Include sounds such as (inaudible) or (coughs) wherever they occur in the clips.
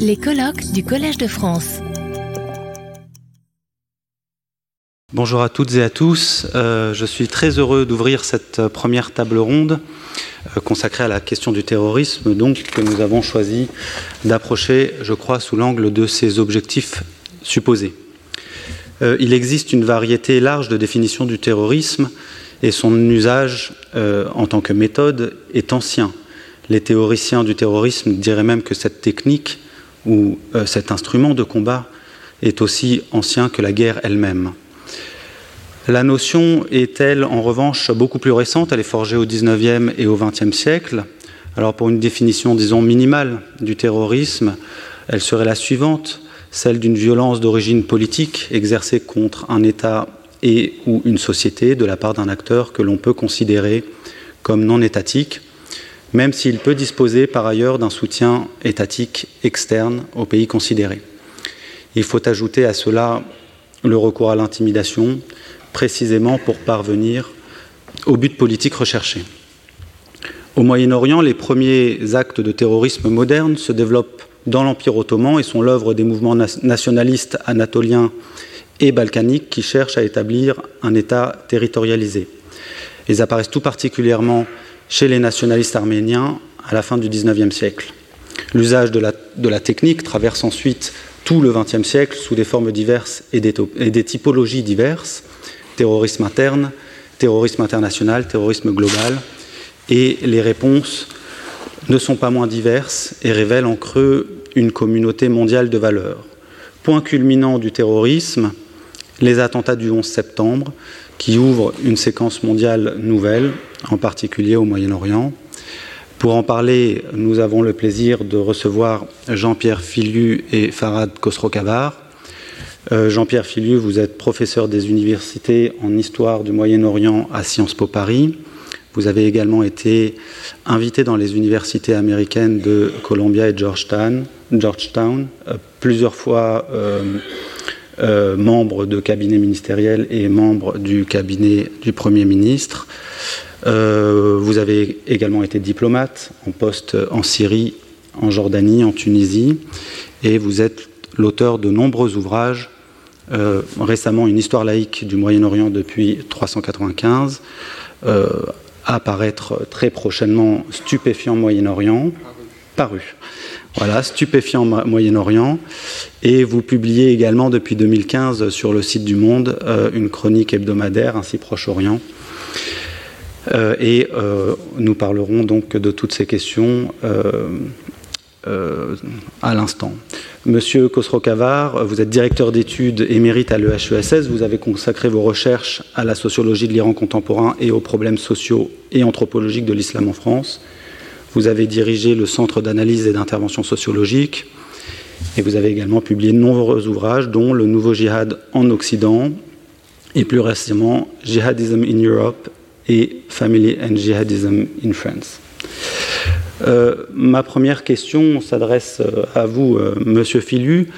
Les colloques du Collège de France. Bonjour à toutes et à tous. Euh, je suis très heureux d'ouvrir cette euh, première table ronde euh, consacrée à la question du terrorisme, donc que nous avons choisi d'approcher, je crois, sous l'angle de ses objectifs supposés. il existe une variété large de définitions du terrorisme et son usage en tant que méthode est ancien. Les théoriciens du terrorisme diraient même que cette technique ou cet instrument de combat est aussi ancien que la guerre elle-même. La notion est-elle en revanche beaucoup plus récente? Elle est forgée au XIXe et au XXe siècle. Alors pour une définition, disons, minimale du terrorisme, elle serait la suivante, celle d'une violence d'origine politique exercée contre un État et ou une société de la part d'un acteur que l'on peut considérer comme non étatique, même s'il peut disposer par ailleurs d'un soutien étatique externe au pays considéré. Il faut ajouter à cela le recours à l'intimidation, précisément pour parvenir au but politique recherché. Au Moyen-Orient, les premiers actes de terrorisme moderne se développent dans l'Empire ottoman et sont l'œuvre des mouvements nationalistes anatoliens et balkaniques qui cherchent à établir un État territorialisé. Ils apparaissent tout particulièrement chez les nationalistes arméniens à la fin du XIXe siècle. L'usage de la, technique traverse ensuite tout le XXe siècle sous des formes diverses et et des typologies diverses terrorisme interne, terrorisme international, terrorisme global, et les réponses ne sont pas moins diverses et révèlent en creux une communauté mondiale de valeurs. Point culminant du terrorisme, les attentats du 11 septembre, qui ouvrent une séquence mondiale nouvelle, en particulier au Moyen-Orient. Pour en parler, nous avons le plaisir de recevoir Jean-Pierre Filu et Farad Khosrokavar, euh, Jean-Pierre Filieu, vous êtes professeur des universités en histoire du Moyen-Orient à Sciences Po Paris. Vous avez également été invité dans les universités américaines de Columbia et Georgetown, Georgetown euh, plusieurs fois euh, membre de cabinet ministériel et membre du cabinet du Premier ministre. Vous avez également été diplomate en poste en Syrie, en Jordanie, en Tunisie, et vous êtes l'auteur de nombreux ouvrages euh, récemment une histoire laïque du Moyen-Orient depuis 395, euh, apparaître très prochainement Stupéfiant Moyen-Orient, paru. Voilà, Stupéfiant Moyen-Orient. Et vous publiez également depuis 2015 sur le site du Monde euh, une chronique hebdomadaire, ainsi Proche-Orient. Et nous parlerons donc de toutes ces questions à l'instant. Monsieur Khosrow-Kavar, vous êtes directeur d'études émérite à l'EHESS. Vous avez consacré vos recherches à la sociologie de l'Iran contemporain et aux problèmes sociaux et anthropologiques de l'islam en France. Vous avez dirigé le Centre d'analyse et d'intervention sociologique. Et vous avez également publié de nombreux ouvrages, dont Le Nouveau Jihad en Occident et plus récemment Jihadism in Europe et Family and Jihadism in France. Euh, ma première question s'adresse euh, à vous, euh, Monsieur Filu.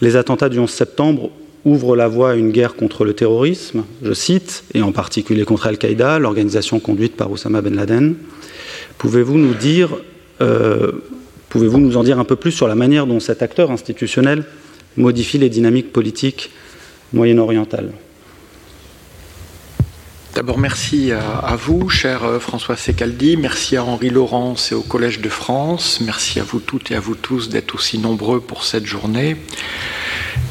Les attentats du 11 septembre ouvrent la voie à une guerre contre le terrorisme, je cite, et en particulier contre Al-Qaïda, l'organisation conduite par Osama Ben Laden. Pouvez-vous nous dire, pouvez-vous nous en dire un peu plus sur la manière dont cet acteur institutionnel modifie les dynamiques politiques moyen-orientales? D'abord, merci à, vous, cher euh, François Secaldi. Merci à Henri Laurence et au Collège de France. Merci à vous toutes et à vous tous d'être aussi nombreux pour cette journée.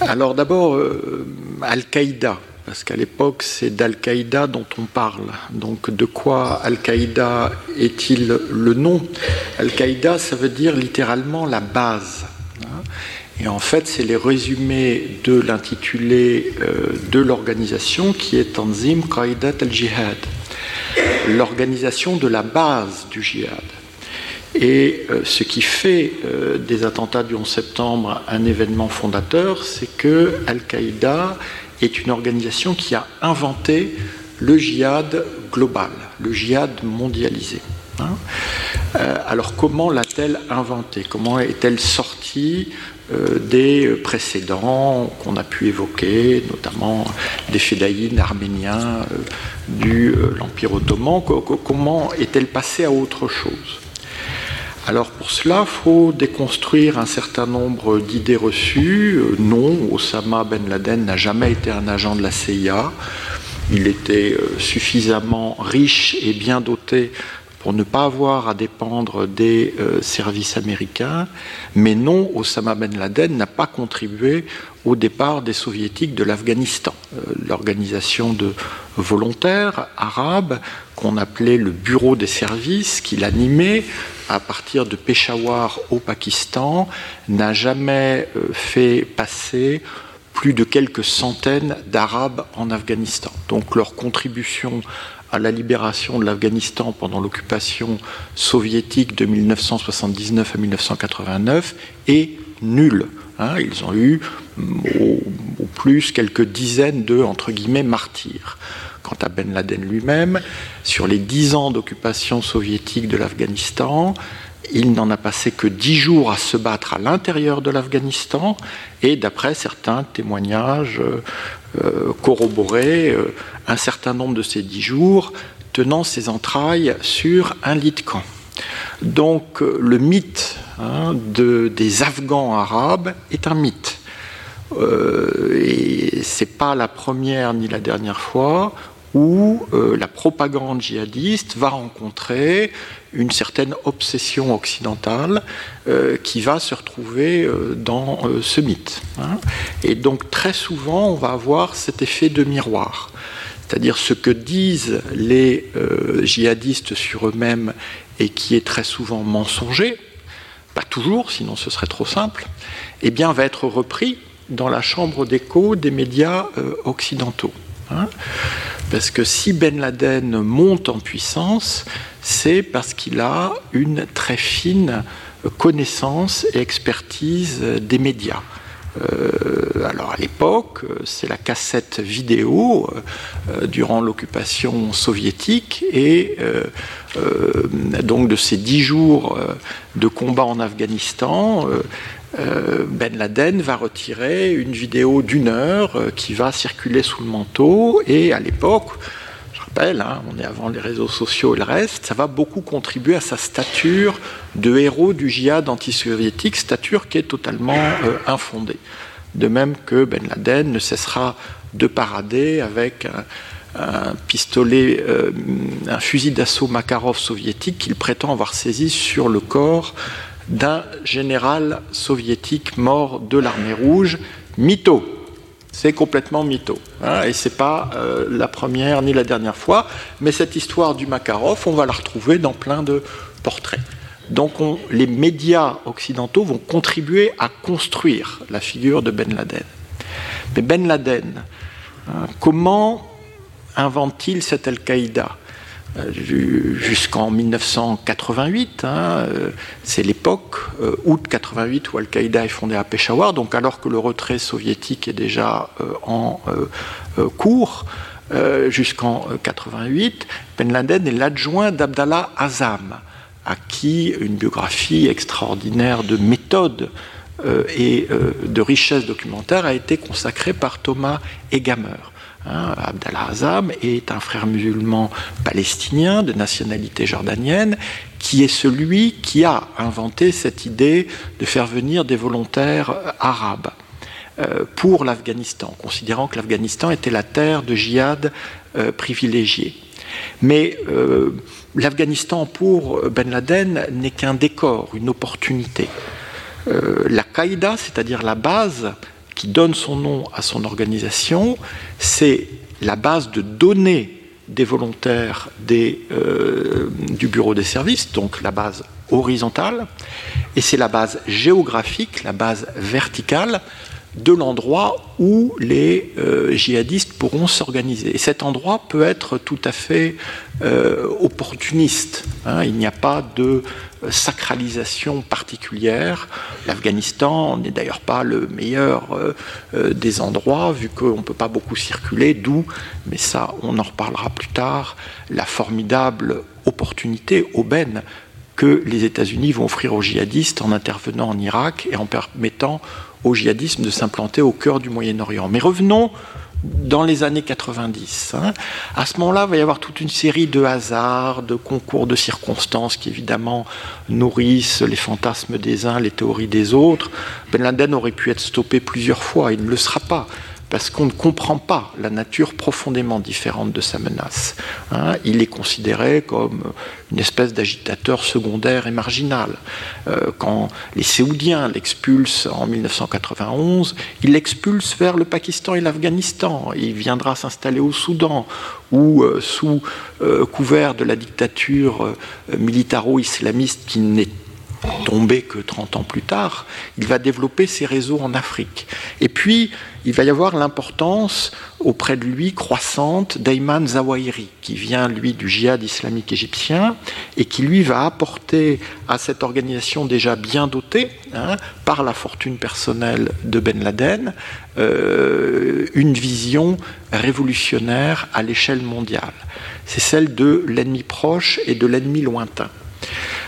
Alors, d'abord, euh, Al-Qaïda, parce qu'à l'époque, c'est d'Al-Qaïda dont on parle. Donc, de quoi Al-Qaïda est-il le nom? Al-Qaïda, ça veut dire littéralement la base. Et en fait, c'est les résumés de l'intitulé euh, de l'organisation qui est Tanzim Qaidat al-Jihad, l'organisation de la base du jihad. Et euh, ce qui fait euh, des attentats du 11 septembre un événement fondateur, c'est que Al-Qaïda est une organisation qui a inventé le jihad global, le jihad mondialisé. Hein. alors comment l'a-t-elle inventé Comment est-elle sortie euh, des précédents qu'on a pu évoquer, notamment des fédaïnes arméniens euh, de euh, l'Empire ottoman? Comment est-elle passée à autre chose? Alors pour cela, il faut déconstruire un certain nombre d'idées reçues. Euh, non, Osama Ben Laden n'a jamais été un agent de la CIA. Il était euh, suffisamment riche et bien doté pour ne pas avoir à dépendre des euh, services américains. Mais non, Osama Ben Laden n'a pas contribué au départ des soviétiques de l'Afghanistan. Euh, l'organisation de volontaires arabes qu'on appelait le Bureau des services, qu'il animait à partir de Peshawar au Pakistan, n'a jamais fait passer plus de quelques centaines d'Arabes en Afghanistan. Donc leur contribution à la libération de l'Afghanistan pendant l'occupation soviétique de 1979 à 1989 est nulle. Hein. ils ont eu au, plus quelques dizaines de entre guillemets martyrs. Quant à Ben Laden lui-même, sur les dix ans d'occupation soviétique de l'Afghanistan, il n'en a passé que dix jours à se battre à l'intérieur de l'Afghanistan et d'après certains témoignages euh, euh, corroborés, euh, un certain nombre de ces dix jours tenant ses entrailles sur un lit de camp. Donc le mythe hein, des Afghans arabes est un mythe. et c'est pas la première ni la dernière fois où la propagande djihadiste va rencontrer une certaine obsession occidentale euh, qui va se retrouver euh, dans euh, ce mythe. Hein. Et donc très souvent, on va avoir cet effet de miroir. C'est-à-dire ce que disent les djihadistes sur eux-mêmes et qui est très souvent mensonger, pas toujours, sinon ce serait trop simple, eh bien va être repris dans la chambre d'écho des médias occidentaux. Hein. Parce que si Ben Laden monte en puissance, c'est parce qu'il a une très fine connaissance et expertise des médias. Euh, alors à l'époque, c'est la cassette vidéo euh, durant l'occupation soviétique et euh, donc de ces dix jours de combat en Afghanistan, Ben Laden va retirer une vidéo d'une heure qui va circuler sous le manteau et à l'époque, Hein, on est avant les réseaux sociaux et le reste, ça va beaucoup contribuer à sa stature de héros du djihad anti-soviétique, stature qui est totalement euh, infondée. De même que Ben Laden ne cessera de parader avec un, pistolet, euh, un fusil d'assaut Makarov soviétique qu'il prétend avoir saisi sur le corps d'un général soviétique mort de l'armée rouge, mytho c'est complètement mytho. Hein, et c'est pas euh, la première ni la dernière fois, mais cette histoire du Makarov, on va la retrouver dans plein de portraits. Donc les médias occidentaux vont contribuer à construire la figure de Ben Laden. Mais Ben Laden, hein, comment invente-t-il cette Al-Qaïda? Jusqu'en 1988. Hein, euh, c'est l'époque, euh, août 88, où Al-Qaïda est fondé à Peshawar, donc alors que le retrait soviétique est déjà en cours. jusqu'en 88, Ben Laden est l'adjoint d'Abdallah Azam, à qui une biographie extraordinaire de méthode et de richesse documentaire a été consacrée par Thomas Egamer. Hein, Abdallah Azam est un frère musulman palestinien de nationalité jordanienne qui est celui qui a inventé cette idée de faire venir des volontaires arabes euh, pour l'Afghanistan, considérant que l'Afghanistan était la terre de djihad euh, privilégiée. Mais euh, l'Afghanistan pour Ben Laden n'est qu'un décor, une opportunité. la Qaïda, c'est-à-dire la base qui donne son nom à son organisation, c'est la base de données des volontaires euh, du bureau des services, donc la base horizontale, et c'est la base géographique, la base verticale de l'endroit où les euh, djihadistes pourront s'organiser. Et cet endroit peut être tout à fait euh, opportuniste. Hein. Il n'y a pas de sacralisation particulière. L'Afghanistan n'est d'ailleurs pas le meilleur euh, euh, des endroits, vu qu'on ne peut pas beaucoup circuler, d'où, mais ça on en reparlera plus tard, la formidable opportunité, aubaine, que les États-Unis vont offrir aux djihadistes en intervenant en Irak et en permettant au djihadisme de s'implanter au cœur du Moyen-Orient. Mais revenons dans les années 90. Hein. À ce moment-là, il va y avoir toute une série de hasards, de concours de circonstances qui évidemment nourrissent les fantasmes des uns, les théories des autres. Ben Laden aurait pu être stoppé plusieurs fois, il ne le sera pas parce qu'on ne comprend pas la nature profondément différente de sa menace. Hein. il est considéré comme une espèce d'agitateur secondaire et marginal. Euh, quand les Séoudiens l'expulsent en 1991, il l'expulse vers le Pakistan et l'Afghanistan. Il viendra s'installer au Soudan, où, euh, sous euh, couvert de la dictature militaro-islamiste qui n'est tombé que 30 ans plus tard, il va développer ses réseaux en Afrique. Et puis, il va y avoir l'importance auprès de lui croissante d'Ayman Zawahiri, qui vient, lui, du djihad islamique égyptien, et qui, lui, va apporter à cette organisation déjà bien dotée, hein, par la fortune personnelle de Ben Laden, euh, une vision révolutionnaire à l'échelle mondiale. C'est celle de l'ennemi proche et de l'ennemi lointain.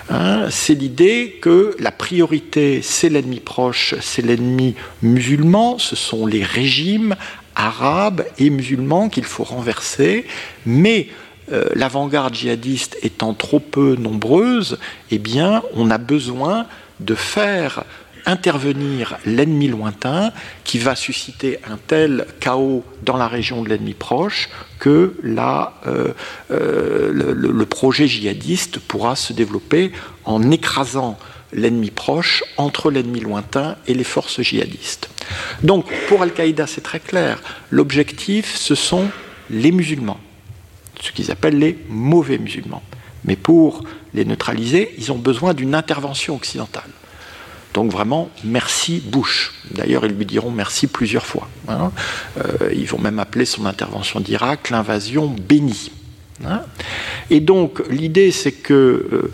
Hein, c'est l'idée que la priorité, c'est l'ennemi proche, c'est l'ennemi musulman, ce sont les régimes arabes et musulmans qu'il faut renverser, mais euh, l'avant-garde djihadiste étant trop peu nombreuse, eh bien, on a besoin de faire intervenir l'ennemi lointain qui va susciter un tel chaos dans la région de l'ennemi proche que là, euh, euh, le, projet djihadiste pourra se développer en écrasant l'ennemi proche entre l'ennemi lointain et les forces djihadistes. Donc pour Al-Qaïda, c'est très clair, l'objectif, ce sont les musulmans, ce qu'ils appellent les mauvais musulmans. Mais pour les neutraliser, ils ont besoin d'une intervention occidentale. Donc vraiment, merci Bush. D'ailleurs, ils lui diront merci plusieurs fois. Hein. Euh, ils vont même appeler son intervention d'Irak l'invasion bénie. Hein. Et donc, l'idée, c'est que, euh,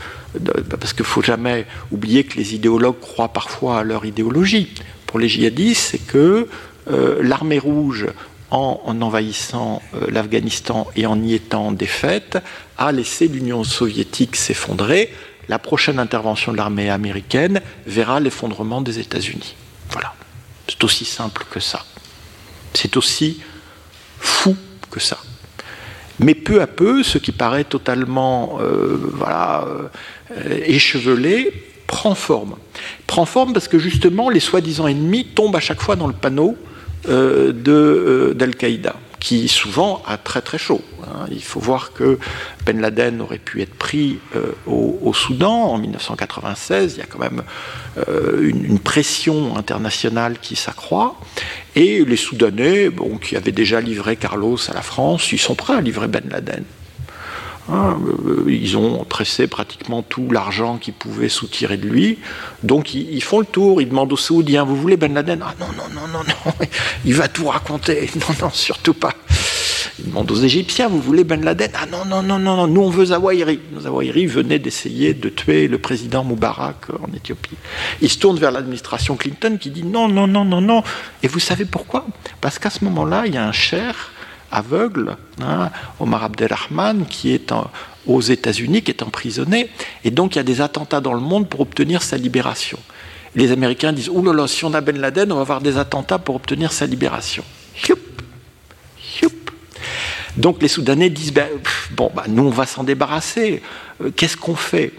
parce qu'il ne faut jamais oublier que les idéologues croient parfois à leur idéologie. Pour les djihadistes, c'est que euh, l'armée rouge, en, en envahissant l'Afghanistan et en y étant défaite, a laissé l'Union soviétique s'effondrer la prochaine intervention de l'armée américaine verra l'effondrement des États-Unis. Voilà. C'est aussi simple que ça. C'est aussi fou que ça. Mais peu à peu, ce qui paraît totalement euh, euh, échevelé prend forme. Prend forme parce que justement, les soi-disant ennemis tombent à chaque fois dans le panneau euh, d'Al-Qaïda qui souvent a très très chaud. Hein. Il faut voir que Ben Laden aurait pu être pris euh, au, Soudan en 1996. Il y a quand même euh, une, pression internationale qui s'accroît. Et les Soudanais, bon, qui avaient déjà livré Carlos à la France, ils sont prêts à livrer Ben Laden. Hein, euh, ils ont tressé pratiquement tout l'argent qu'ils pouvaient soutirer de lui. Donc ils, font le tour, ils demandent aux Saoudiens Vous voulez Ben Laden Ah non, non, non, non, non, il va tout raconter. Non, non, surtout pas. Ils demandent aux Égyptiens Vous voulez Ben Laden Ah non, non, non, non, non, nous on veut Zawahiri. Zawahiri venait d'essayer de tuer le président Moubarak en Éthiopie. Ils se tournent vers l'administration Clinton qui dit Non, non, non, non, non. Et vous savez pourquoi Parce qu'à ce moment-là, il y a un cher aveugle, hein, Omar Abdelrahman, qui est aux États-Unis, qui est emprisonné, et donc il y a des attentats dans le monde pour obtenir sa libération. Les Américains disent Ouh là là, si on a Ben Laden, on va avoir des attentats pour obtenir sa libération. Donc les Soudanais disent ben, Bon, bah, nous on va s'en débarrasser. Euh, qu'est-ce qu'on fait?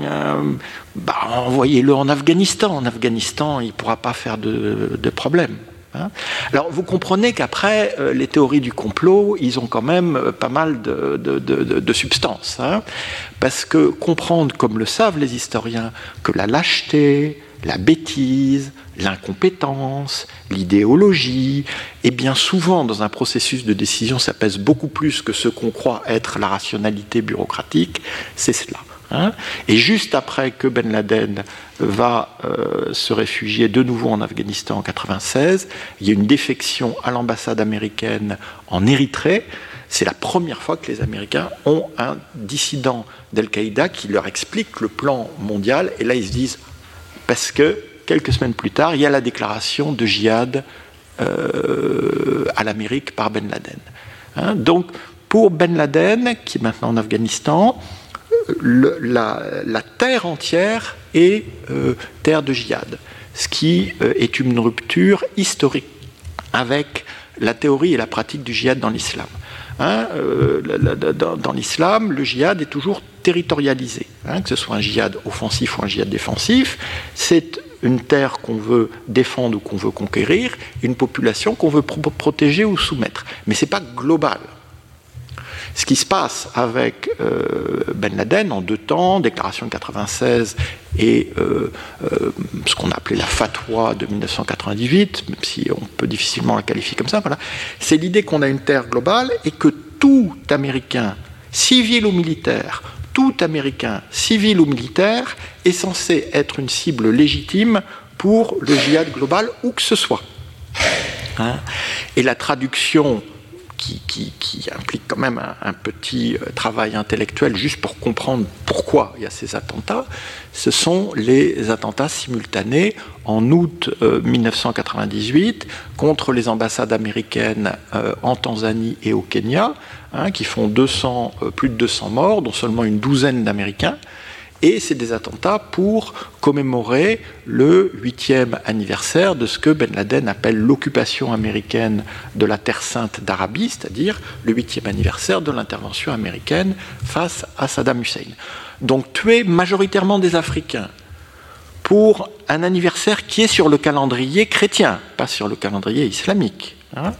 Euh, bah, Envoyez-le en Afghanistan. En Afghanistan, il ne pourra pas faire de, de problème. Hein. Alors vous comprenez qu'après, euh, les théories du complot, ils ont quand même euh, pas mal de, substance. Hein. parce que comprendre, comme le savent les historiens, que la lâcheté, la bêtise, l'incompétence, l'idéologie, et bien souvent dans un processus de décision, ça pèse beaucoup plus que ce qu'on croit être la rationalité bureaucratique, c'est cela. Hein. et juste après que Ben Laden va euh, se réfugier de nouveau en Afghanistan en 96, il y a une défection à l'ambassade américaine en Érythrée. C'est la première fois que les Américains ont un dissident d'Al-Qaïda qui leur explique le plan mondial. Et là, ils se disent, parce que quelques semaines plus tard, il y a la déclaration de djihad euh, à l'Amérique par Ben Laden. Hein. donc, pour Ben Laden, qui est maintenant en Afghanistan, la, terre entière est euh, terre de djihad, ce qui euh, est une rupture historique avec la théorie et la pratique du djihad dans l'islam. Hein, euh, dans, l'islam, le djihad est toujours territorialisé, hein, que ce soit un djihad offensif ou un djihad défensif. C'est une terre qu'on veut défendre ou qu'on veut conquérir, une population qu'on veut protéger ou soumettre. Mais ce n'est pas global. Ce qui se passe avec euh, Ben Laden en deux temps, déclaration de 96 et euh, euh, ce qu'on a appelé la fatwa de 1998, même si on peut difficilement la qualifier comme ça, voilà, c'est l'idée qu'on a une terre globale et que tout Américain, civil ou militaire, tout Américain, civil ou militaire, est censé être une cible légitime pour le djihad global, où que ce soit. Hein et la traduction qui, implique quand même un, petit euh, travail intellectuel juste pour comprendre pourquoi il y a ces attentats, ce sont les attentats simultanés en août 1998 euh, contre les ambassades américaines euh, en Tanzanie et au Kenya, hein, qui font 200, plus de 200 morts, dont seulement une douzaine d'Américains et c'est des attentats pour commémorer le huitième anniversaire de ce que Ben Laden appelle l'occupation américaine de la Terre sainte d'Arabie, c'est-à-dire le huitième anniversaire de l'intervention américaine face à Saddam Hussein. Donc tuer majoritairement des Africains pour un anniversaire qui est sur le calendrier chrétien, pas sur le calendrier islamique. Hein.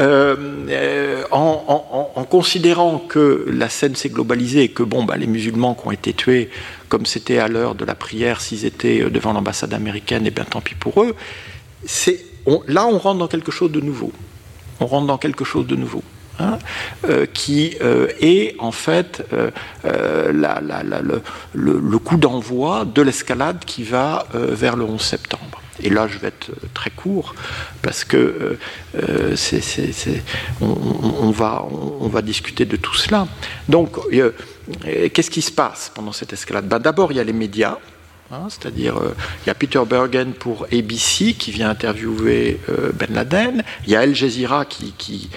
Euh, euh, en, considérant que la scène s'est globalisée et que bon, bah, les musulmans qui ont été tués, comme c'était à l'heure de la prière, s'ils étaient euh, devant l'ambassade américaine, et eh bien tant pis pour eux, là on rentre dans quelque chose de nouveau. On rentre dans quelque chose de nouveau. Hein, qui est en fait le, coup d'envoi de l'escalade qui va vers le 11 septembre. Et là, je vais être très court parce que euh, euh, on, va, discuter de tout cela. Donc, euh, qu'est-ce qui se passe pendant cette escalade? Ben, D'abord, il y a les médias Hein, c'est-à-dire, euh, il y a Peter Bergen pour ABC qui vient interviewer euh, Ben Laden. Il y a Al Jazeera qui,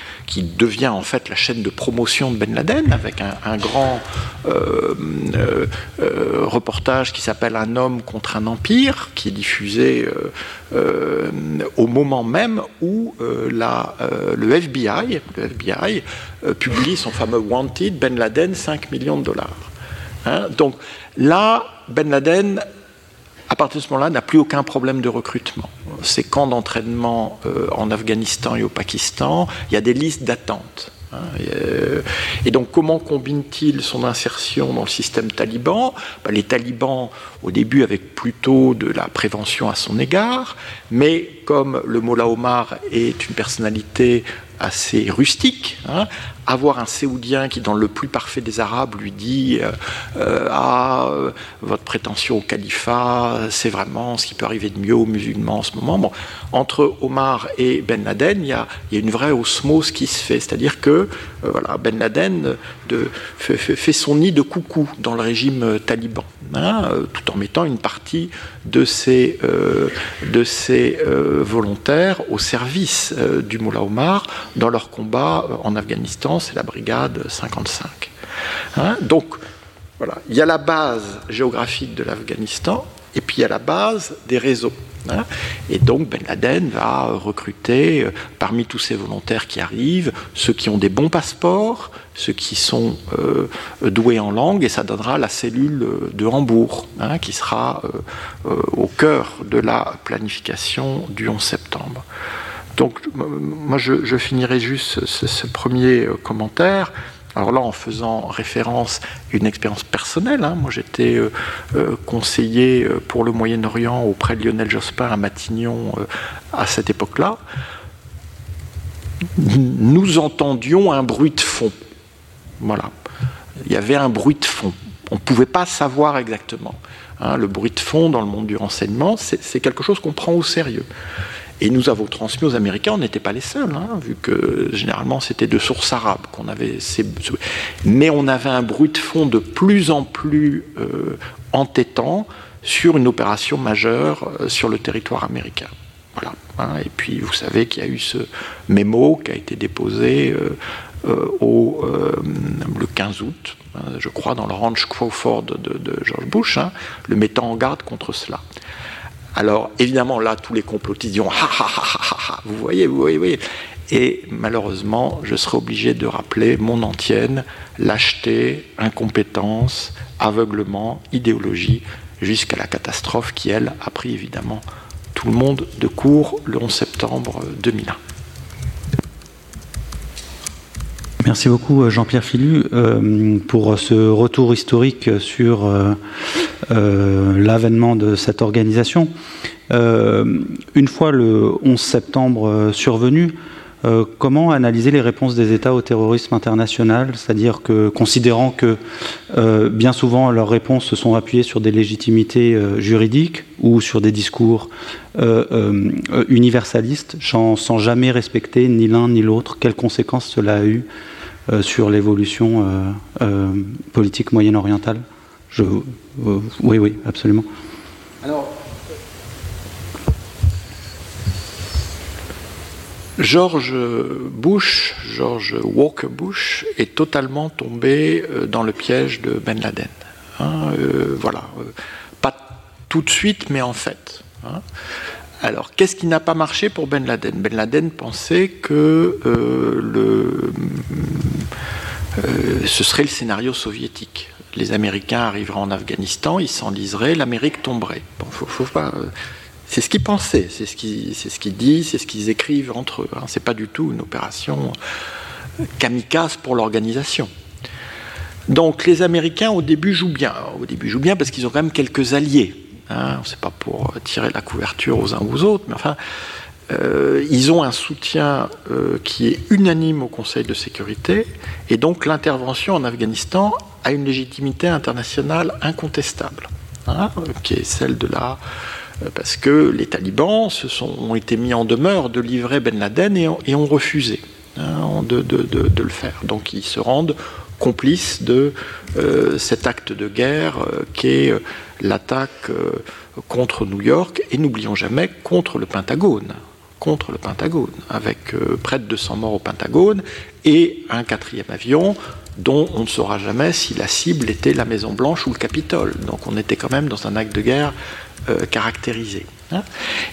devient en fait la chaîne de promotion de Ben Laden avec un, grand euh, reportage qui s'appelle Un homme contre un empire, qui est diffusé au moment même où le FBI, publie son fameux Wanted Ben Laden 5 millions de dollars. Hein, donc là, Ben Laden partir de ce moment-là, n'a plus aucun problème de recrutement. Ces camps d'entraînement euh, en Afghanistan et au Pakistan, il y a des listes d'attente. Hein, euh, et, donc, comment combine-t-il son insertion dans le système taliban? Ben, Les talibans, au début, avec plutôt de la prévention à son égard, mais comme le Mollah Omar est une personnalité assez rustique, hein, avoir un Séoudien qui, dans le plus parfait des Arabes, lui dit euh, euh, Ah, euh, votre prétention au califat, c'est vraiment ce qui peut arriver de mieux aux musulmans en ce moment. Bon, entre Omar et Ben Laden, il y a, une vraie osmose qui se fait. C'est-à-dire que voilà, Ben Laden de, fait, son nid de coucou dans le régime taliban, hein, tout en mettant une partie de ses, de ses volontaires au service du Mullah Omar dans leur combat en Afghanistan c'est la brigade 55. Hein, donc, voilà, il y a la base géographique de l'Afghanistan, et puis il y a la base des réseaux. Hein. Et donc Ben Laden va recruter euh, parmi tous ces volontaires qui arrivent ceux qui ont des bons passeports, ceux qui sont euh, doués en langue, et ça donnera la cellule de Hambourg, hein, qui sera euh, au cœur de la planification du 11 septembre. Donc, moi, je, finirai juste ce, premier euh, commentaire. Alors là, en faisant référence à une expérience personnelle, hein. moi j'étais euh, euh, conseiller pour le Moyen-Orient auprès de Lionel Jospin à Matignon à cette époque-là. Nous entendions un bruit de fond. Voilà. Il y avait un bruit de fond. On ne pouvait pas savoir exactement. Hein. le bruit de fond dans le monde du renseignement, c'est quelque chose qu'on prend au sérieux. Et nous avons transmis aux Américains, on n'était pas les seuls, hein, vu que généralement c'était de sources arabes qu'on avait. Mais on avait un bruit de fond de plus en plus euh, entêtant sur une opération majeure euh, sur le territoire américain. Voilà. Hein. et puis vous savez qu'il y a eu ce mémo qui a été déposé euh, au, le 15 août, hein, je crois, dans le ranch Crawford de George Bush, le mettant en garde contre cela. Alors évidemment là tous les complotistes diront (laughs) ha ha ha ha ha vous voyez vous voyez, vous voyez. Et malheureusement, je serai obligé de rappeler mon antienne, lâcheté, incompétence, aveuglement, idéologie, jusqu'à la catastrophe qui, elle, a pris évidemment tout le monde de court le 11 septembre 2001. Merci beaucoup euh, Jean-Pierre Filu euh, pour ce retour historique sur euh, l'avènement de cette organisation. une fois le 11 septembre survenu, comment analyser les réponses des États au terrorisme international? C'est-à-dire que, considérant que bien souvent leurs réponses se sont appuyées sur des légitimités juridiques ou sur des discours universalistes, sans, jamais respecter ni l'un ni l'autre, quelles conséquences cela a eu sur l'évolution euh, euh, politique moyen-orientale Je, Oui, oui, absolument. Alors, George Bush, George Walker Bush, est totalement tombé dans le piège de Ben Laden. Hein, voilà, pas tout de suite, mais en fait. Hein. Alors, qu'est-ce qui n'a pas marché pour Ben Laden? Ben Laden pensait que euh, euh, ce serait le scénario soviétique. Les Américains arriveraient en Afghanistan, ils s'enliseraient, l'Amérique tomberait. Euh, c'est ce qu'ils pensaient, c'est ce qu'ils ce disent, c'est ce qu'ils écrivent entre eux. Hein. C'est pas du tout une opération kamikaze pour l'organisation. Donc les Américains au début jouent bien. Au début jouent bien parce qu'ils ont quand même quelques alliés. Hein, c'est pas pour tirer la couverture aux uns ou aux autres, mais enfin, euh, ils ont un soutien euh, qui est unanime au Conseil de sécurité, et donc l'intervention en Afghanistan a une légitimité internationale incontestable, hein, qui est celle de la euh, parce que les talibans se sont, ont été mis en demeure de livrer Ben Laden et, ont, refusé hein, de, le faire. Donc ils se rendent complices de cet acte de guerre qui est l'attaque euh, contre New York et n'oublions jamais contre le Pentagone contre le Pentagone, avec euh, près de 200 morts au Pentagone et un quatrième avion dont on ne saura jamais si la cible était la Maison Blanche ou le Capitole. Donc on était quand même dans un acte de guerre euh, caractérisé. Hein.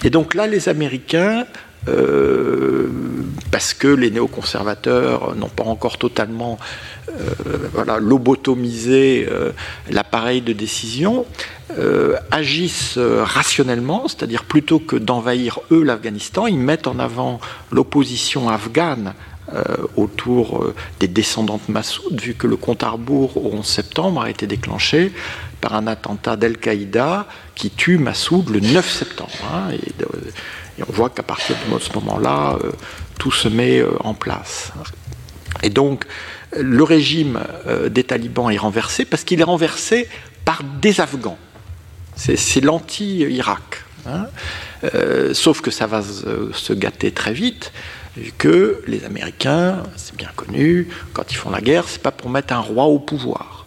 et donc là, les Américains euh, parce que les néoconservateurs n'ont pas encore totalement euh, voilà, lobotomisé euh, l'appareil de décision, agissent rationnellement, c'est-à-dire plutôt que d'envahir eux l'Afghanistan, ils mettent en avant l'opposition afghane autour des descendants de Massoud, vu que le compte à rebours au 11 septembre a été déclenché par un attentat d'Al-Qaïda qui tue Massoud le 9 septembre. Hein, et on voit qu'à partir de ce moment-là, euh, tout se met euh, en place. Et donc, le régime euh, des talibans est renversé parce qu'il est renversé par des Afghans. C'est l'anti-Irak. Hein. sauf que ça va se gâter très vite, que les Américains, c'est bien connu, quand ils font la guerre, c'est pas pour mettre un roi au pouvoir.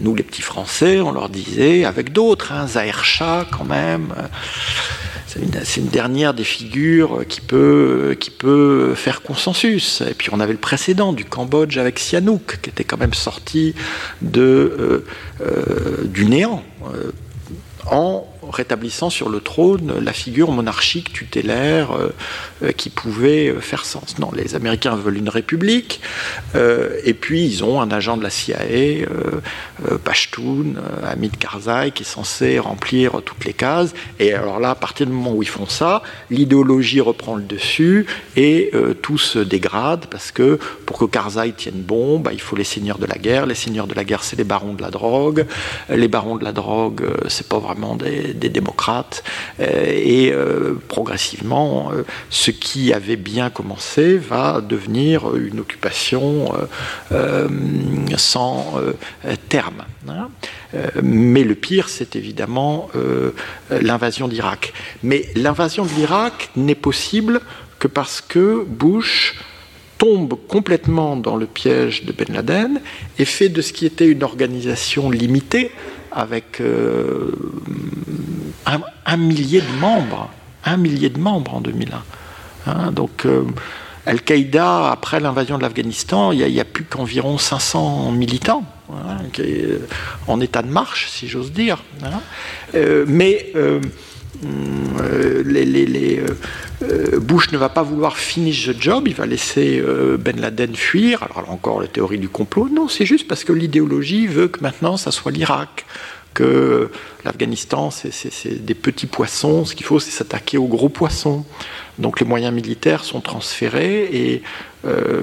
Nous, les petits Français, on leur disait, avec d'autres, hein, Shah quand même, c'est une, dernière des figures qui peut, faire consensus. Et puis on avait le précédent du Cambodge avec Sihanouk, qui était quand même sorti euh, euh, du néant euh, en rétablissant sur le trône la figure monarchique tutélaire euh, euh, qui pouvait euh, faire sens. Non, les Américains veulent une république, et puis ils ont un agent de la CIA, Pashtun, Hamid Karzai, qui est censé remplir toutes les cases. Et alors là, à partir du moment où ils font ça, l'idéologie reprend le dessus et tout se dégrade parce que pour que Karzai tienne bon, bah, il faut les seigneurs de la guerre. Les seigneurs de la guerre, c'est les barons de la drogue. Les barons de la drogue, c'est pas vraiment des, des démocrates. Euh, et euh, progressivement, euh, ce qui avait bien commencé va devenir une occupation sans terme. Hein. mais le pire, c'est évidemment l'invasion d'Irak. Mais l'invasion de l'Irak n'est possible que parce que Bush tombe complètement dans le piège de Ben Laden et fait de ce qui était une organisation limitée avec euh, un, millier de membres, un millier de membres en 2001. Hein, donc euh, Al-Qaïda, après l'invasion de l'Afghanistan, il n'y a, plus qu'environ 500 militants hein, en état de marche, si j'ose dire. Hein. Euh, mais les, Bush ne va pas vouloir finish the job, il va laisser Ben Laden fuir. Alors encore la théorie du complot, non, c'est juste parce que l'idéologie veut que maintenant ça soit l'Irak que l'Afghanistan, c'est des petits poissons. Ce qu'il faut, c'est s'attaquer aux gros poissons. Donc les moyens militaires sont transférés et euh,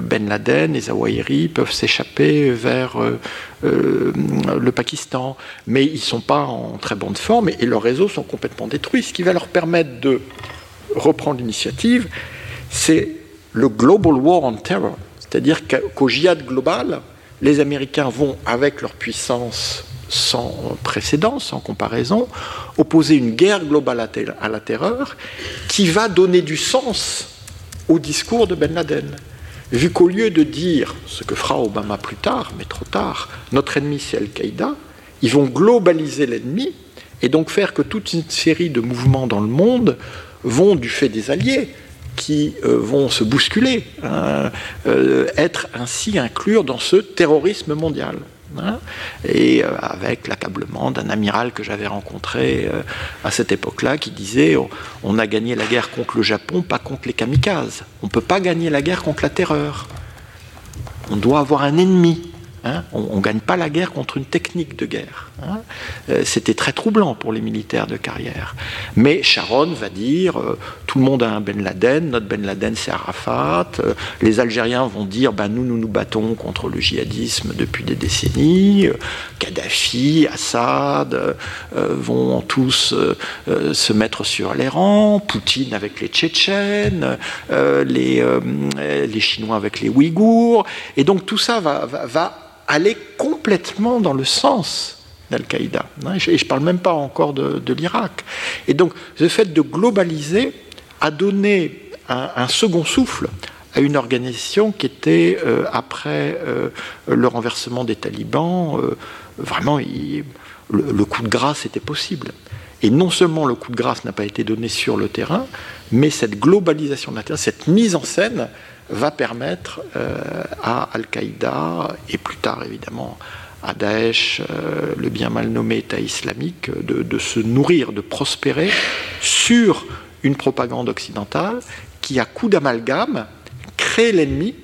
Ben Laden et Zawahiri peuvent s'échapper vers euh, euh, le Pakistan. Mais ils ne sont pas en très bonne forme et, leurs réseaux sont complètement détruits. Ce qui va leur permettre de reprendre l'initiative, c'est le Global War on Terror. C'est-à-dire qu'au djihad global, les Américains vont, avec leur puissance sans précédent, sans comparaison, opposer une guerre globale à la terreur qui va donner du sens au discours de Ben Laden. Vu qu'au lieu de dire ce que fera Obama plus tard, mais trop tard, notre ennemi c'est Al-Qaïda, ils vont globaliser l'ennemi et donc faire que toute une série de mouvements dans le monde vont, du fait des alliés, qui euh, vont se bousculer, hein, euh, être ainsi inclure dans ce terrorisme mondial. Hein, et euh, avec l'accablement d'un amiral que j'avais rencontré euh, à cette époque-là qui disait on, a gagné la guerre contre le Japon, pas contre les kamikazes. On ne peut pas gagner la guerre contre la terreur. On doit avoir un ennemi. Hein. on ne gagne pas la guerre contre une technique de guerre. Hein. Euh, c'était très troublant pour les militaires de carrière. Mais Sharon va dire euh, tout le monde a un Ben Laden, notre Ben Laden c'est Arafat. Euh, les Algériens vont dire ben, nous, nous nous battons contre le djihadisme depuis des décennies. Kadhafi, Assad vont tous se mettre sur les rangs. Poutine avec les Tchétchènes, les, les Chinois avec les Ouïghours. Et donc tout ça va, va, va aller complètement dans le sens d'Al-Qaïda. Et je ne parle même pas encore de, l'Irak. Et donc, le fait de globaliser a donné un, second souffle à une organisation qui était, euh, après euh, le renversement des talibans, euh, vraiment, le, coup de grâce était possible. Et non seulement le coup de grâce n'a pas été donné sur le terrain, mais cette globalisation de terre, cette mise en scène, va permettre à Al-Qaïda, et plus tard évidemment à Daesh, euh, le bien mal nommé État islamique, de, se nourrir, de prospérer sur une propagande occidentale qui, à coup d'amalgame, crée l'ennemi.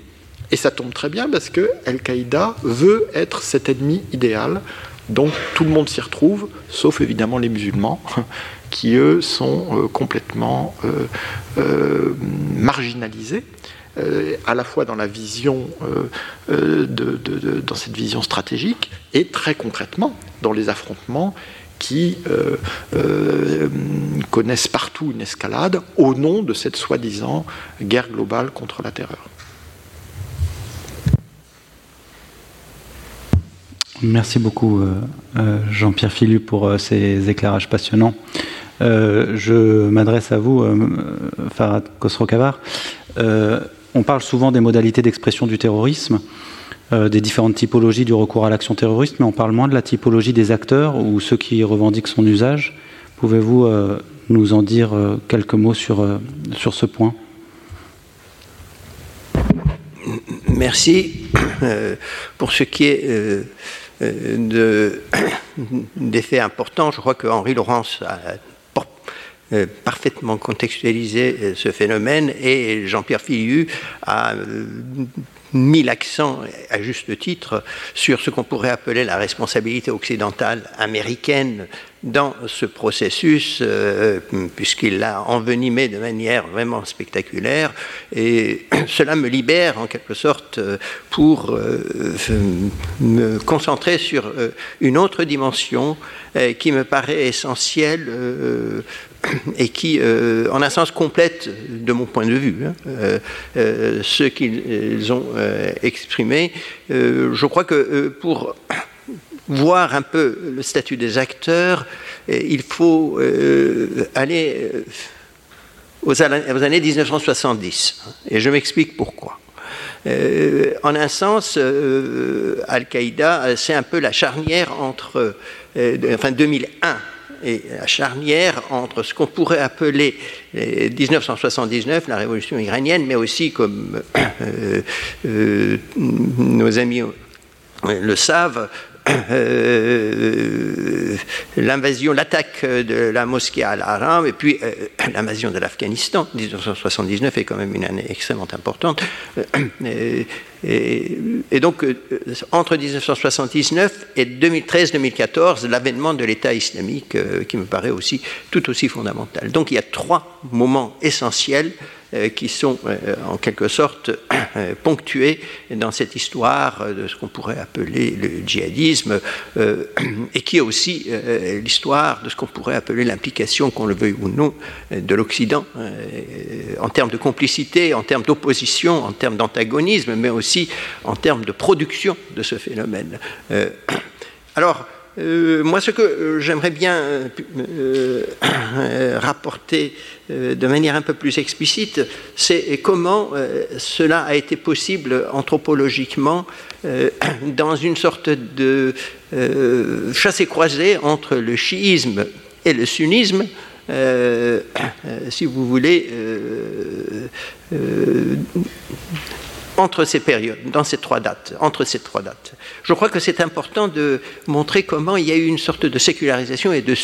Et ça tombe très bien parce que Al-Qaïda veut être cet ennemi idéal. Donc tout le monde s'y retrouve, sauf évidemment les musulmans, (laughs) qui eux sont euh, complètement euh, marginalisés. Euh, à la fois dans la vision, euh, euh, de, dans cette vision stratégique et très concrètement dans les affrontements qui connaissent partout une escalade au nom de cette soi-disant guerre globale contre la terreur. Merci beaucoup Jean-Pierre Filu pour ces éclairages passionnants. je m'adresse à vous, Farad Khosrow-Kavar. On parle souvent des modalités d'expression du terrorisme, euh, des différentes typologies du recours à l'action terroriste, mais on parle moins de la typologie des acteurs ou ceux qui revendiquent son usage. Pouvez-vous euh, nous en dire euh, quelques mots sur, ce point? Merci. pour ce qui est (coughs) des faits importants, je crois que Henri Laurence a parfaitement contextualisé euh, ce phénomène et Jean-Pierre Filiu a euh, mis l'accent, à juste titre, sur ce qu'on pourrait appeler la responsabilité occidentale américaine dans ce processus, euh, puisqu'il l'a envenimé de manière vraiment spectaculaire. Et (coughs) cela me libère en quelque sorte pour euh, me concentrer sur euh, une autre dimension qui me paraît essentielle et qui, en un sens, complète, de mon point de vue, hein, ce qu'ils ont exprimé. je crois que pour voir un peu le statut des acteurs, il faut euh, aller euh, aux, années 1970. Et je m'explique pourquoi. Euh, en un sens, Al-Qaïda, c'est un peu la charnière entre, enfin 2001 et la charnière entre ce qu'on pourrait appeler 1979, la révolution iranienne, mais aussi comme nos amis le savent, l'invasion, l'attaque de la mosquée al-Haram, et puis l'invasion de l'Afghanistan. 1979 est quand même une année extrêmement importante. Et, donc, entre 1979 et 2013-2014, l'avènement de l'État islamique, qui me paraît aussi tout aussi fondamental. Donc, il y a trois moments essentiels euh, qui sont euh, en quelque sorte euh, ponctués dans cette histoire de ce qu'on pourrait appeler le djihadisme et qui est aussi l'histoire de ce qu'on pourrait appeler l'implication, qu'on le veuille ou non, de l'Occident en termes de complicité, en termes d'opposition, en termes d'antagonisme, mais aussi en termes de production de ce phénomène. Alors, euh, moi, ce que euh, j'aimerais bien euh, (coughs) rapporter de manière un peu plus explicite, c'est comment cela a été possible anthropologiquement (coughs) dans une sorte de chassé-croisé entre le chiisme et le sunnisme, (coughs) si vous voulez, entre ces périodes, dans ces trois dates, entre ces trois dates. Je crois que c'est important de montrer comment il y a eu une sorte de sécularisation et de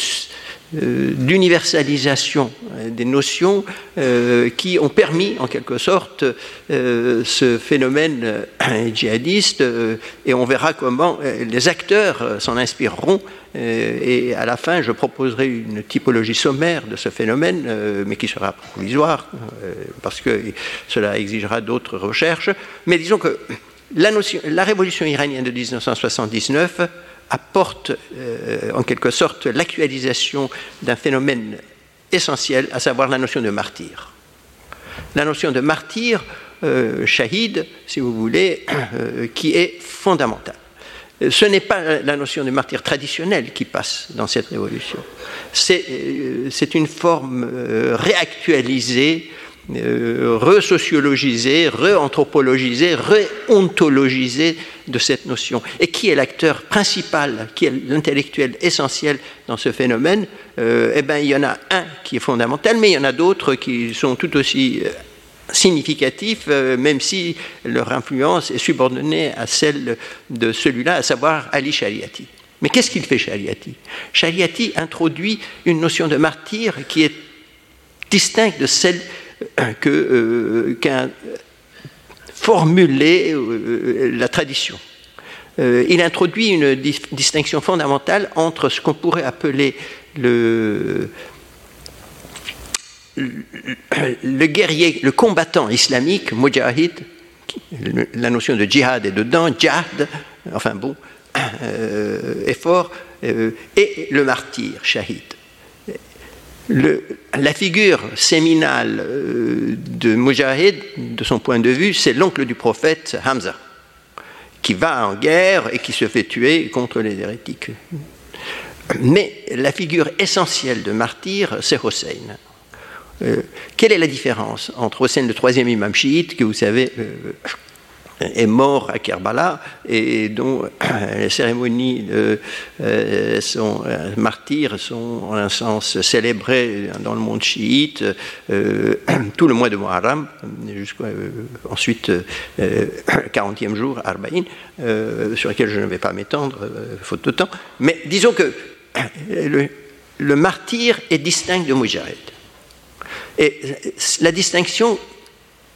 d'universalisation euh, des notions euh, qui ont permis en quelque sorte ce phénomène djihadiste et on verra comment les acteurs s'en inspireront et à la fin je proposerai une typologie sommaire de ce phénomène mais qui sera provisoire parce que cela exigera d'autres recherches. Mais disons que la révolution iranienne de 1979 apporte euh, en quelque sorte l'actualisation d'un phénomène essentiel, à savoir la notion de martyr. La notion de martyr, euh, shahid, si vous voulez, euh, qui est fondamentale. Ce n'est pas la notion de martyr traditionnelle qui passe dans cette révolution. C'est une forme réactualisée euh, re-sociologisé, re-anthropologisé, re-ontologisé de cette notion. Et qui est l'acteur principal, qui est l'intellectuel essentiel dans ce phénomène euh, Eh bien, il y en a un qui est fondamental, mais il y en a d'autres qui sont tout aussi euh, significatifs, même si leur influence est subordonnée à celle de celui-là, à savoir Ali Shariati. Mais qu'est-ce qu'il fait Shariati? Shariati introduit une notion de martyr qui est distincte de celle que, euh, qu'a formulé euh, la tradition. Euh, il introduit une distinction fondamentale entre ce qu'on pourrait appeler le, guerrier, le combattant islamique, mujahid, la notion de djihad est dedans, djihad, enfin bon, effort, et le martyr, shahid la figure séminale euh, de Mujahid, de son point de vue, c'est l'oncle du prophète Hamza, qui va en guerre et qui se fait tuer contre les hérétiques. Mais la figure essentielle de martyr, c'est Hossein. Euh, quelle est la différence entre Hossein, le troisième imam chiite, que vous savez, euh, est mort à Kerbala et dont euh, (clears throat) les cérémonies de euh, euh, martyr sont en un sens célébrées dans le monde chiite (clears throat) tout le mois de Muharram, ensuite (clears throat) 40e jour, Arba'in, sur lequel je ne vais pas m'étendre, faute de temps. Mais disons que le, le martyr est distinct de Mujahid. Et la distinction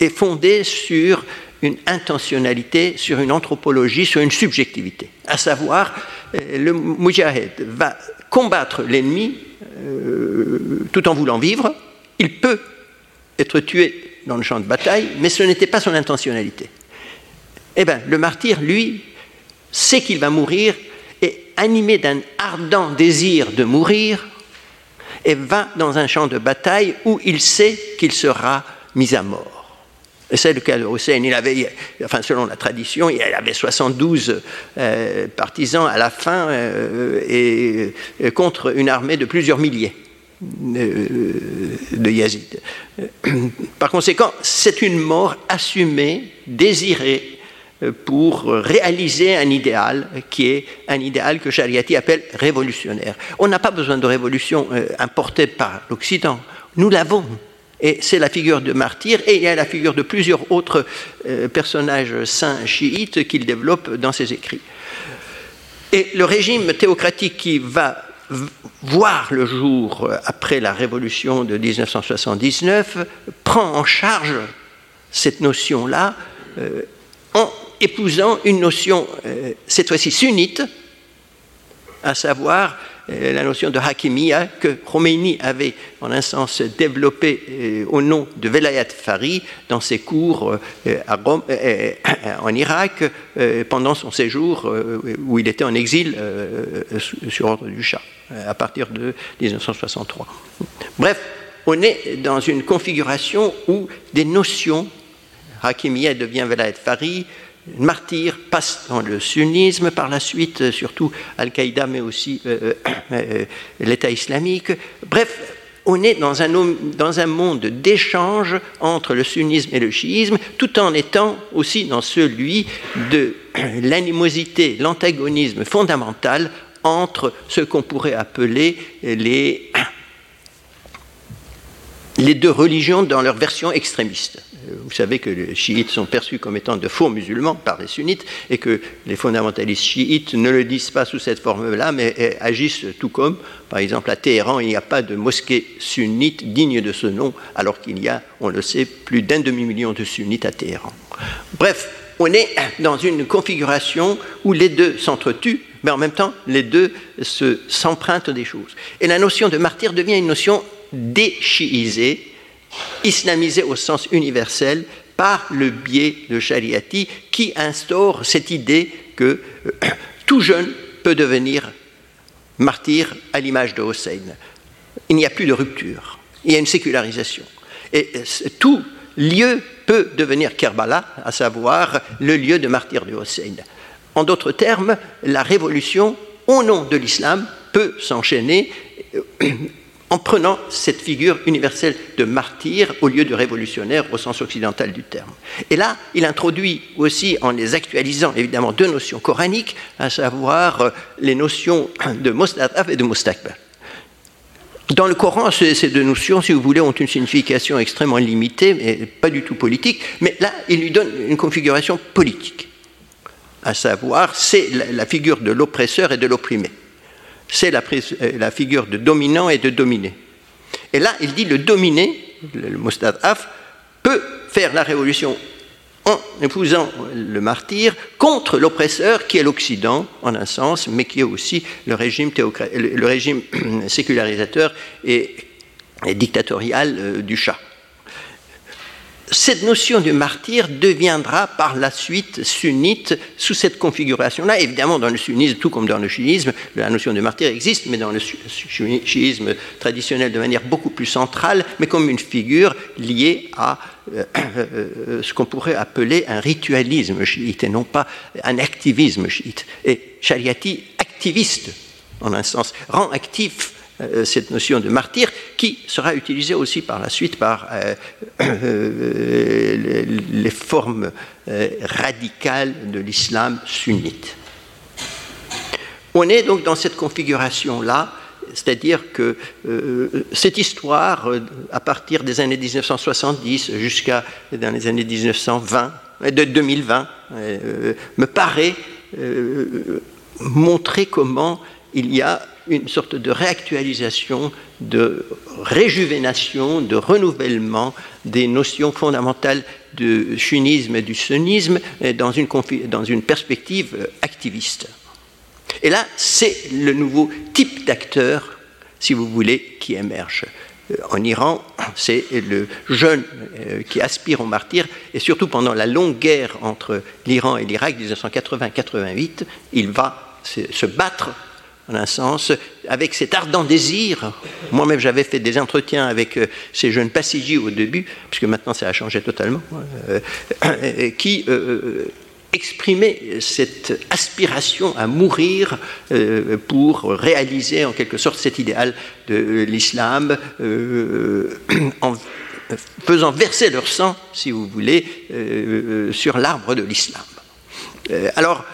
est fondée sur une intentionnalité, sur une anthropologie, sur une subjectivité. À savoir, euh, le mujahid va combattre l'ennemi euh, tout en voulant vivre. Il peut être tué dans le champ de bataille, mais ce n'était pas son intentionnalité. Eh bien, le martyr, lui, sait qu'il va mourir et animé d'un ardent désir de mourir, et va dans un champ de bataille où il sait qu'il sera mis à mort. Et c'est le cas de Hussein. Il avait, enfin, selon la tradition, il avait 72 euh, partisans à la fin euh, et, contre une armée de plusieurs milliers euh, de Yazid. Par conséquent, c'est une mort assumée, désirée, pour réaliser un idéal qui est un idéal que Shariati appelle révolutionnaire. On n'a pas besoin de révolution importée par l'Occident. Nous l'avons. Et c'est la figure de martyr, et il y a la figure de plusieurs autres euh, personnages saints chiites qu'il développe dans ses écrits. Et le régime théocratique qui va voir le jour après la révolution de 1979 prend en charge cette notion-là euh, en épousant une notion, euh, cette fois-ci sunnite, à savoir euh, la notion de hakimiyya que Khomeini avait en un sens développée au nom de Velayat Fari dans ses cours Rome, en Irak pendant son séjour où il était en exil sur ordre du Shah à partir de 1963. Bref, on est dans une configuration où des notions Hakimiyya devient Velayat Fari, martyr passe dans le sunnisme, par la suite euh, surtout Al-Qaïda, mais aussi euh, euh, l'État islamique. Bref, on est dans un, monde d'échange entre le sunnisme et le chiisme, tout en étant aussi dans celui de (clears throat) l'animosité, l'antagonisme fondamental entre ce qu'on pourrait appeler les (clears throat) deux religions dans leur version extrémiste vous savez que les chiites sont perçus comme étant de faux musulmans par les sunnites et que les fondamentalistes chiites ne le disent pas sous cette forme-là, mais agissent tout comme, par exemple, à Téhéran, il n'y a pas de mosquée sunnite digne de ce nom, alors qu'il y a, on le sait, plus d'un demi-million de sunnites à Téhéran. Bref, on est dans une configuration où les deux s'entretuent, mais en même temps, les deux s'empruntent des choses. Et la notion de martyr devient une notion déchiisée, islamisé au sens universel par le biais de Shariati qui instaure cette idée que euh, tout jeune peut devenir martyr à l'image de Hossein. Il n'y a plus de rupture, il y a une sécularisation. Et euh, tout lieu peut devenir Kerbala, à savoir le lieu de martyr de Hossein. En d'autres termes, la révolution, au nom de l'islam, peut s'enchaîner euh, en prenant cette figure universelle de martyr au lieu de révolutionnaire au sens occidental du terme. Et là, il introduit aussi, en les actualisant évidemment, deux notions coraniques, à savoir euh, les notions de Mostadaf et de Mustakbal. Dans le Coran, ces deux notions, si vous voulez, ont une signification extrêmement limitée, mais pas du tout politique, mais là, il lui donne une configuration politique, à savoir, c'est la figure de l'oppresseur et de l'opprimé c'est euh, la, figure de dominant et de dominé. Et là, il dit le dominé, le Af, peut faire la révolution en épousant le martyr contre l'oppresseur qui est l'Occident, en un sens, mais qui est aussi le régime, le régime (clears throat) sécularisateur et, dictatorial euh, du chat cette notion de martyr deviendra par la suite sunnite sous cette configuration-là. Évidemment, dans le sunnisme, tout comme dans le chiisme, la notion de martyr existe, mais dans le chiisme traditionnel de manière beaucoup plus centrale, mais comme une figure liée à euh, euh, ce qu'on pourrait appeler un ritualisme chiite et non pas un activisme chiite. Et Shariati, activiste, en un sens, rend actif euh, cette notion de martyr qui sera utilisée aussi par la suite par euh, euh, les formes radicales de l'islam sunnite. On est donc dans cette configuration-là, c'est-à-dire que cette histoire, à partir des années 1970 jusqu'à dans les années 1920, de 2020, me paraît montrer comment il y a une sorte de réactualisation, de réjuvénation, de renouvellement des notions fondamentales du chunisme et du sunnisme dans une, dans une perspective euh, activiste. Et là, c'est le nouveau type d'acteur, si vous voulez, qui émerge. Euh, en Iran, c'est le jeune euh, qui aspire au martyr, et surtout pendant la longue guerre entre l'Iran et l'Irak, 1980-88, il va se battre en un sens, avec cet ardent désir. Moi-même, j'avais fait des entretiens avec euh, ces jeunes passagers au début, puisque maintenant ça a changé totalement, euh, (coughs) qui euh, exprimaient cette aspiration à mourir pour réaliser en quelque sorte cet idéal de l'islam, (coughs) en faisant verser leur sang, si vous voulez, sur l'arbre de l'islam. alors,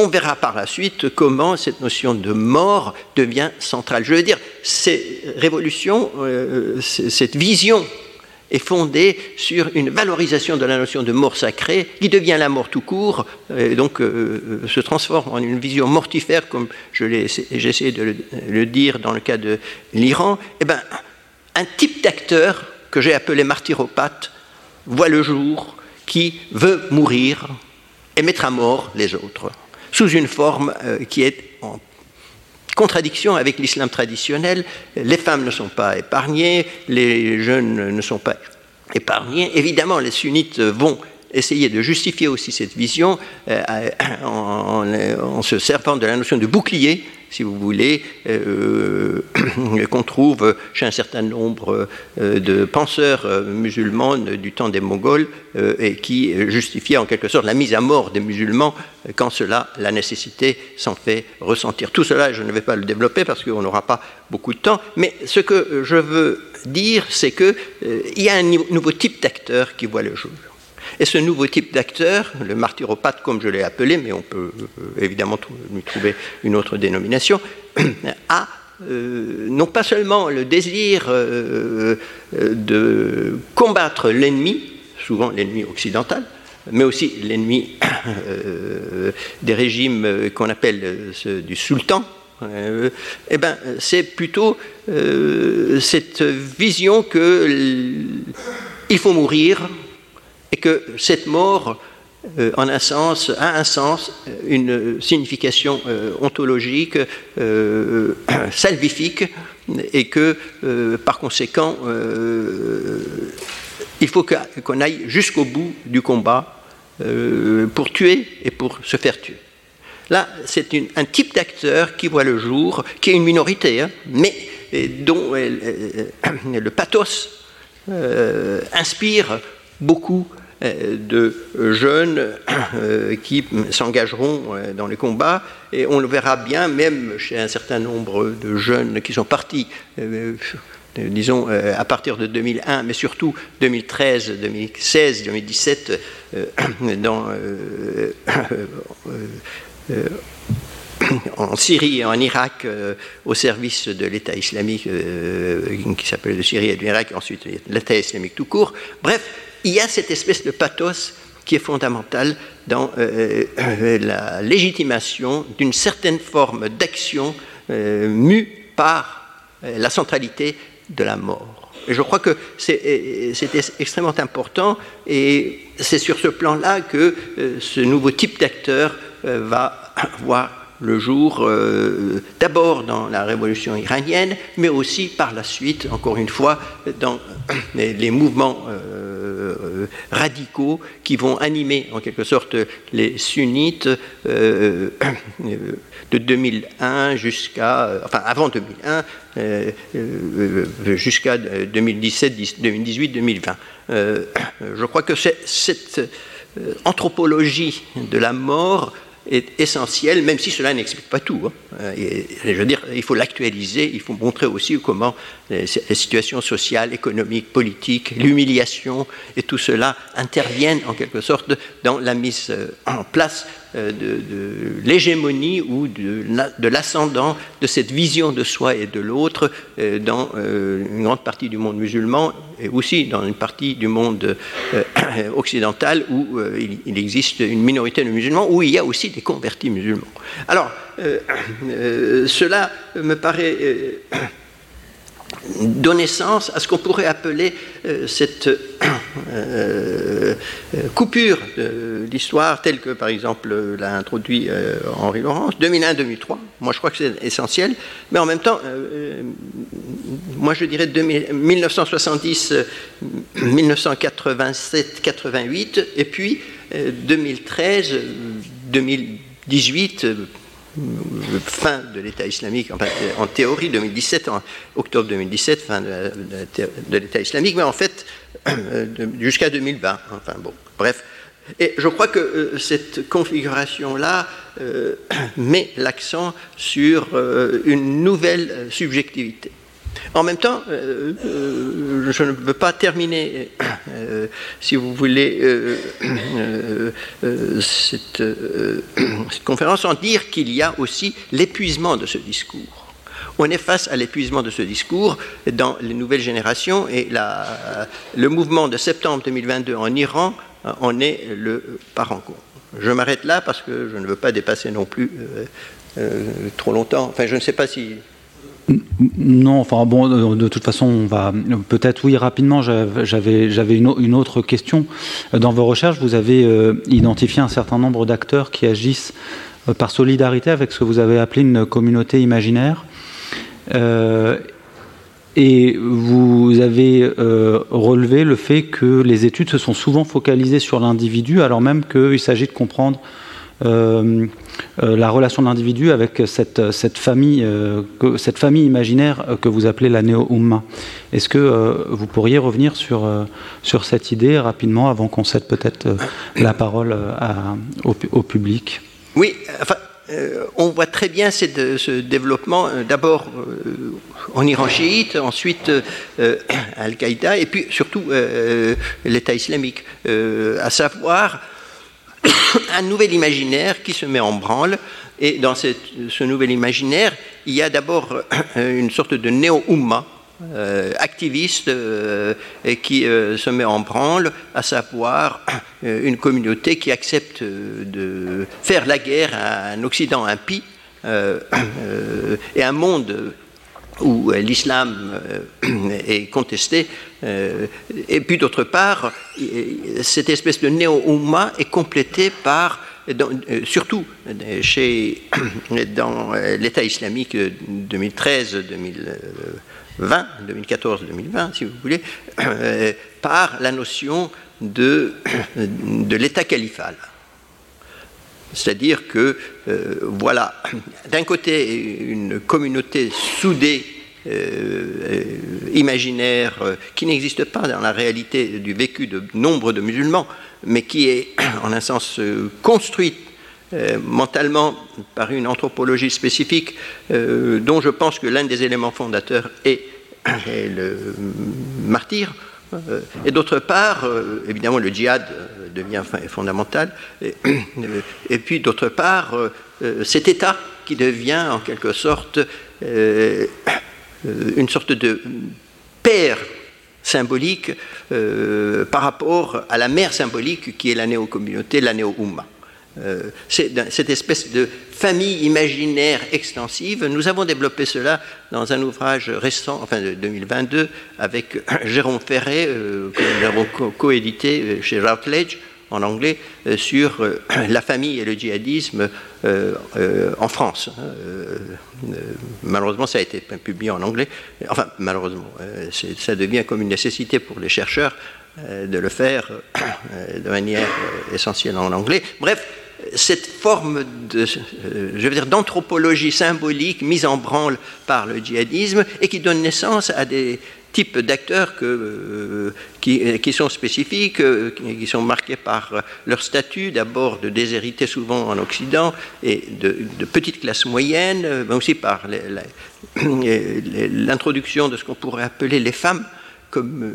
on verra par la suite comment cette notion de mort devient centrale. Je veux dire, ces révolutions, euh, cette vision est fondée sur une valorisation de la notion de mort sacrée qui devient la mort tout court, et donc euh, euh, se transforme en une vision mortifère, comme j'ai essayé de le, dire dans le cas de l'Iran. Eh ben, un type d'acteur que j'ai appelé martyropathe voit le jour qui veut mourir et mettre à mort les autres, sous une forme euh, qui est en contradiction avec l'islam traditionnel. Les femmes ne sont pas épargnées, les jeunes ne sont pas épargnés. Évidemment, les sunnites vont essayer de justifier aussi cette vision euh, en, se servant de la notion de bouclier, si vous voulez, euh, (coughs) qu'on trouve chez un certain nombre euh, de penseurs musulmans du temps des Mongols et qui justifiait en quelque sorte la mise à mort des musulmans quand cela, la nécessité s'en fait ressentir. Tout cela, je ne vais pas le développer parce qu'on n'aura pas beaucoup de temps, mais ce que je veux dire, c'est qu'il y a un nouveau type d'acteur qui voit le jour. Et ce nouveau type d'acteur, le martyropathe comme je l'ai appelé, mais on peut euh, évidemment lui trouver une autre dénomination, (clears throat) a euh, non pas seulement le désir euh, de combattre l'ennemi, souvent l'ennemi occidental, mais aussi l'ennemi (clears throat) des régimes qu'on appelle du sultan, eh ben, c'est plutôt cette vision qu'il faut mourir et que cette mort, euh, en un sens, a un sens, une signification euh, ontologique, euh, (clears throat) salvifique, et que par conséquent, il faut qu'on aille jusqu'au bout du combat pour tuer et pour se faire tuer. Là, c'est un type d'acteur qui voit le jour, qui est une minorité, hein, mais dont (clears throat) le pathos inspire beaucoup euh, de jeunes euh, qui s'engageront euh, dans les combats. Et on le verra bien, même chez un certain nombre de jeunes qui sont partis, disons, à partir de 2001, mais surtout 2013, 2016, 2017, dans (coughs) en Syrie et en Irak au service de l'État islamique qui s'appelle de Syrie et de l'Irak, ensuite l'État islamique tout court. Bref, il y a cette espèce de pathos qui est fondamental dans euh, euh, la légitimation d'une certaine forme d'action euh, mue par la centralité de la mort. Je crois que c'est extrêmement important et c'est sur ce plan-là que ce nouveau type d'acteur va voir le jour, euh, d'abord dans la révolution iranienne, mais aussi par la suite, encore une fois, dans (coughs) les, mouvements euh, radicaux qui vont animer en quelque sorte les sunnites euh, (coughs) de 2001 jusqu'à, enfin avant 2001, jusqu'à 2017, 2018, 2020. je crois que cette anthropologie de la mort est essentiel, même si cela n'explique pas tout. Hein. Euh, je veux dire, il faut l'actualiser, il faut montrer aussi comment les, situations sociales, économiques, politiques, l'humiliation et tout cela interviennent en quelque sorte dans la mise euh, en place euh, de, l'hégémonie ou de, de l'ascendant de cette vision de soi et de l'autre dans une grande partie du monde musulman et aussi dans une partie du monde (clears throat) occidental où il, existe une minorité de musulmans, où il y a aussi des convertis musulmans. Alors, (clears throat) cela me paraît donner sens à ce qu'on pourrait appeler euh, cette euh, euh, coupure de l'histoire telle que par exemple l'a introduit Henri Laurence, 2001-2003, moi je crois que c'est essentiel, mais en même temps, moi je dirais 1970, 1987, 88, et puis 2013, 2018, fin de l'État islamique, en théorie 2017, en octobre 2017, fin de, l'État islamique, mais en fait euh, jusqu'à 2020. Enfin bon, bref. Et je crois que euh, cette configuration-là euh, (coughs) met l'accent sur une nouvelle subjectivité. En même temps, euh, euh, je ne veux pas terminer, euh, si vous voulez, cette, conférence sans dire qu'il y a aussi l'épuisement de ce discours. On est face à l'épuisement de ce discours dans les nouvelles générations et le mouvement de septembre 2022 en Iran en est le parent. Je m'arrête là parce que je ne veux pas dépasser non plus trop longtemps. Enfin, je ne sais pas si non, enfin bon, de, toute façon, on va peut-être oui rapidement. J'avais j'avais une, autre question. Dans vos recherches, vous avez euh, identifié un certain nombre d'acteurs qui agissent euh, par solidarité avec ce que vous avez appelé une communauté imaginaire. Euh, et vous avez relevé le fait que les études se sont souvent focalisées sur l'individu, alors même qu'il s'agit de comprendre euh, euh, la relation de l'individu avec cette, famille, euh, cette famille imaginaire que vous appelez la néo-umma. Est-ce que vous pourriez revenir sur, sur cette idée rapidement avant qu'on cède peut-être la parole au, public? Oui, enfin, on voit très bien ce développement, d'abord en Iran chiite, ensuite Al-Qaïda, et puis surtout l'État islamique, à savoir (coughs) un nouvel imaginaire qui se met en branle. Et dans ce nouvel imaginaire, il y a d'abord euh, une sorte de néo-umma, euh, activiste euh, qui se met en branle, à savoir (coughs) une communauté qui accepte de faire la guerre à un Occident impie (coughs) et un monde où l'islam est contesté, et puis d'autre part, cette espèce de néo-umma est complétée par, surtout chez, (coughs) dans l'État islamique 2013-2020, 2014-2020, si vous voulez, par la notion de, (coughs) de l'État califal. C'est-à-dire que, euh, voilà, d'un côté, une communauté soudée, euh, euh, imaginaire, qui n'existe pas dans la réalité du vécu de nombre de musulmans, mais qui est, (clears throat) en un sens, construite mentalement par une anthropologie spécifique, dont je pense que l'un des éléments fondateurs (clears throat) est le martyr, euh, et d'autre part, euh, évidemment, le djihad euh, devient fondamental. Et, puis, d'autre part, cet État qui devient en quelque sorte une sorte de père symbolique par rapport à la mère symbolique qui est la néo-communauté, la néo-umma. Euh, cette espèce de famille imaginaire extensive. Nous avons développé cela dans un ouvrage récent, enfin de 2022, avec (coughs) Jérôme Ferré, euh, que nous avons coédité euh, chez Routledge en anglais, sur (clears throat) la famille et le djihadisme en France. malheureusement, ça a été publié en anglais. Enfin, malheureusement, ça devient comme une nécessité pour les chercheurs de le faire (clears throat) de manière essentielle en anglais. Bref, cette forme de, euh, je veux dire, d'anthropologie symbolique mise en branle par le djihadisme et qui donne naissance à des types d'acteurs euh, qui, sont spécifiques, euh, qui sont marqués par leur statut, d'abord de déshérité souvent en Occident et de, petites classes moyennes, mais aussi par l'introduction de ce qu'on pourrait appeler les femmes comme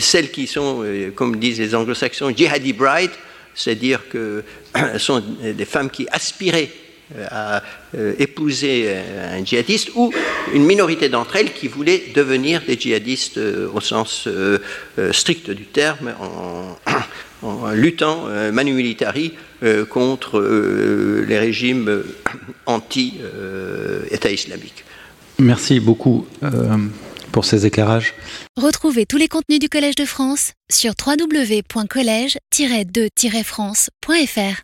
celles qui sont, comme disent les anglo-saxons, jihadi bride, c'est-à-dire que ce (coughs) sont des femmes qui aspiraient euh, à euh, épouser euh, un djihadiste ou une minorité d'entre elles qui voulaient devenir des djihadistes au sens strict du terme en, (coughs) luttant manu militari contre les régimes anti-État islamique. Merci beaucoup pour ces éclairages. Retrouvez tous les contenus du Collège de France sur www.colège-2-france.fr.